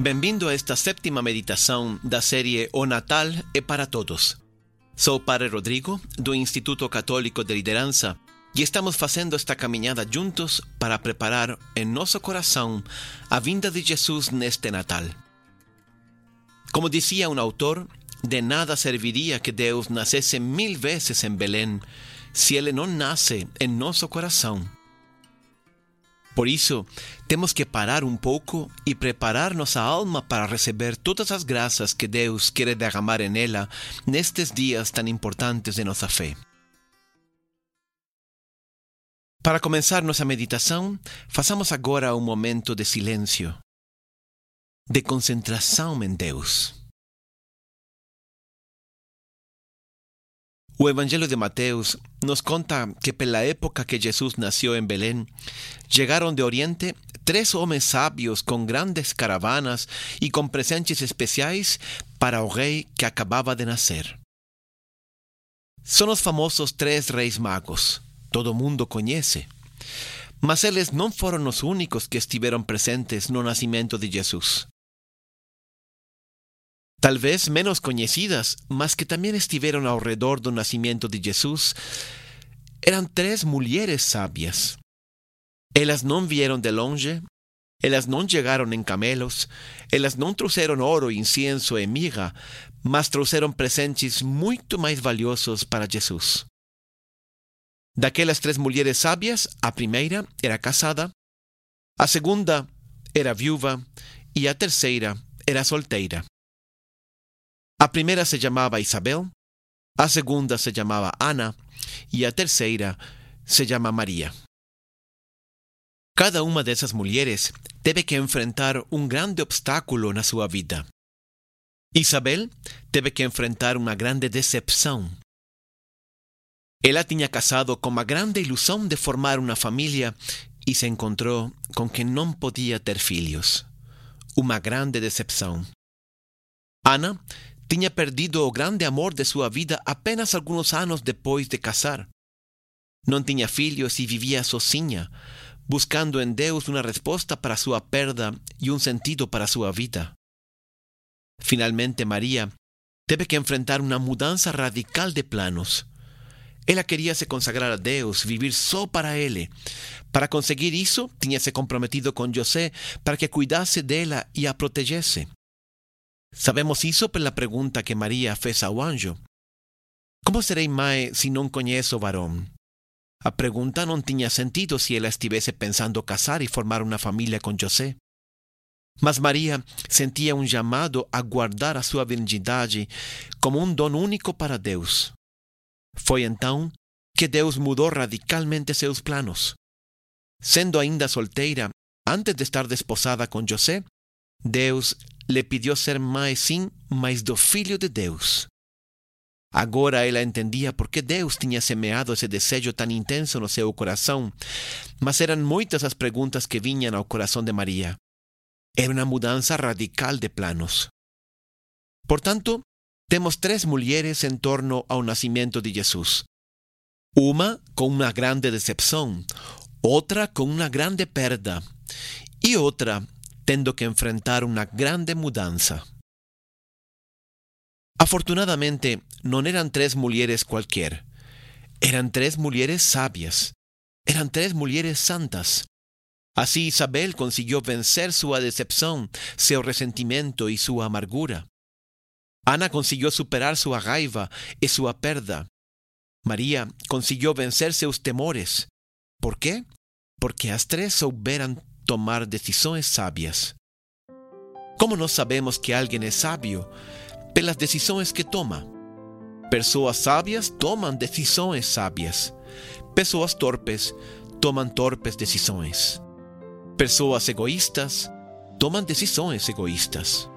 Bem-vindo a esta sétima meditação da série O Natal é para Todos. Sou Padre Rodrigo, do Instituto Católico de Liderança, e estamos fazendo esta caminhada juntos para preparar em nosso coração a vinda de Jesus neste Natal. Como dizia um autor, de nada serviria que Deus nascesse mil vezes em Belém se ele não nasce em nosso coração. Por isso, temos que parar um pouco e preparar nossa alma para receber todas as graças que Deus quer derramar em ela nestes dias tão importantes de nossa fé. Para começar nossa meditação, façamos agora um momento de silêncio, de concentração em Deus. O Evangelho de Mateus nos conta que pela época que Jesus nasceu em Belém, chegaram de Oriente três homens sábios com grandes caravanas e com presentes especiais para o rei que acabava de nascer. São os famosos três reis magos. Todo mundo conhece. Mas eles não foram os únicos que estiveram presentes no nascimento de Jesus tal vez menos conhecidas, mas que también estuvieron alrededor del nacimiento de Jesús, eran tres mujeres sabias. Elas não vieron de longe, elas não llegaron en camelos, elas não trouxeram oro, incienso e mirra, mas trouxeram presentes muito mais valiosos para Jesús. Daquelas três mulheres sábias, a primeira era casada, a segunda era viúva e a terceira era solteira. A primeira se chamava Isabel, a segunda se chamava Ana e a terceira se chama Maria. Cada uma dessas mulheres teve que enfrentar um grande obstáculo na sua vida. Isabel teve que enfrentar uma grande decepção. Ela tinha casado com a grande ilusão de formar uma família e se encontrou com que não podia ter filhos. Uma grande decepção. Ana tinha perdido o grande amor de sua vida apenas alguns anos depois de casar. Não tinha filhos e vivia sozinha, buscando em Deus uma resposta para sua perda e um sentido para sua vida. Finalmente, Maria teve que enfrentar uma mudança radical de planos. Ela queria se consagrar a Deus, vivir só para Ele. Para conseguir isso, tinha se comprometido com José para que cuidasse dela e a protegesse. Sabemos isso pela pergunta que Maria fez ao anjo: Como serei mãe se não conheço o varão? A pergunta não tinha sentido se ela estivesse pensando casar e formar uma família com José. Mas Maria sentia um chamado a guardar a sua virgindade como um dom único para Deus. Foi então que Deus mudou radicalmente seus planos. Sendo ainda solteira, antes de estar desposada com José, Deus lhe pediu ser mãe sim, mas do Filho de Deus. Agora ela entendia por que Deus tinha semeado esse desejo tão intenso no seu coração, mas eram muitas as perguntas que vinham ao coração de Maria. Era uma mudança radical de planos. Portanto, temos três mulheres em torno ao nascimento de Jesus. Uma com uma grande decepção, outra com uma grande perda e outra tendo que enfrentar una grande mudanza. Afortunadamente, no eran tres mujeres cualquier. Eran tres mujeres sabias. Eran tres mujeres santas. Así Isabel consiguió vencer su decepción, su resentimiento y su amargura. Ana consiguió superar su raiva y su perda. María consiguió vencer sus temores. ¿Por qué? Porque las tres souberan tomar decisões sábias. Como nós sabemos que alguém é sábio? Pelas decisões que toma. Pessoas sábias tomam decisões sábias. Pessoas torpes tomam torpes decisões. Pessoas egoístas tomam decisões egoístas.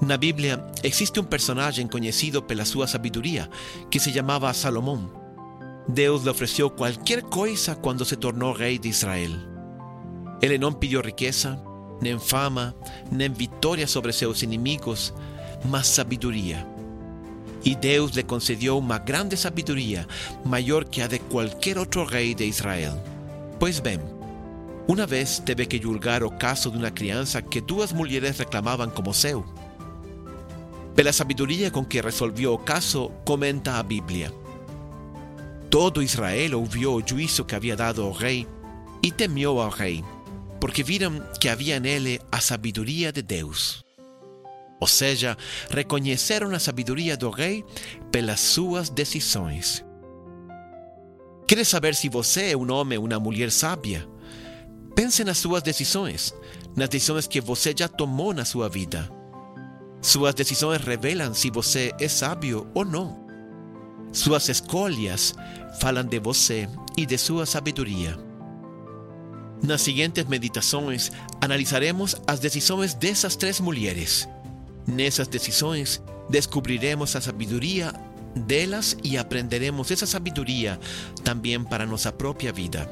Na Bíblia existe um personagem conhecido pela sua sabedoria que se chamava Salomão. Deus lhe ofereceu qualquer coisa quando se tornou rei de Israel. Ele não pediu riqueza, nem fama, nem vitória sobre seus inimigos, mas sabedoria. E Deus lhe concedeu uma grande sabedoria, maior que a de qualquer outro rei de Israel. Pois bem, Una vez teve que julgar o caso de una crianza que duas mulheres reclamaban como seu. Pela sabiduría con que resolvió o caso, comenta a Biblia. Todo Israel ouviu o juicio que había dado o rei e temió ao rei, porque viram que havia nele a sabiduría de Deus. Ou seja, reconheceram a sabiduría do rei pelas suas decisões. Queres saber se você é um homem ou uma mulher sábia? Pense nas suas decisões, nas decisões que você já tomou na sua vida. Suas decisões revelam se você é sábio ou não. Suas escolhas falam de você e de sua sabedoria. Nas seguintes meditações, analisaremos as decisões dessas três mulheres. Nessas decisões, descobriremos a sabedoria delas e aprenderemos essa sabedoria também para nossa própria vida.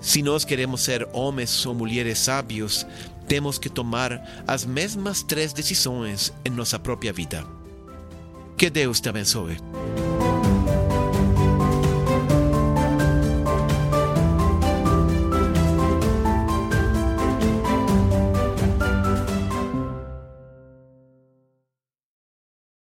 Se nós queremos ser homens ou mulheres sábios, temos que tomar as mesmas três decisões em nossa própria vida. Que Deus te abençoe.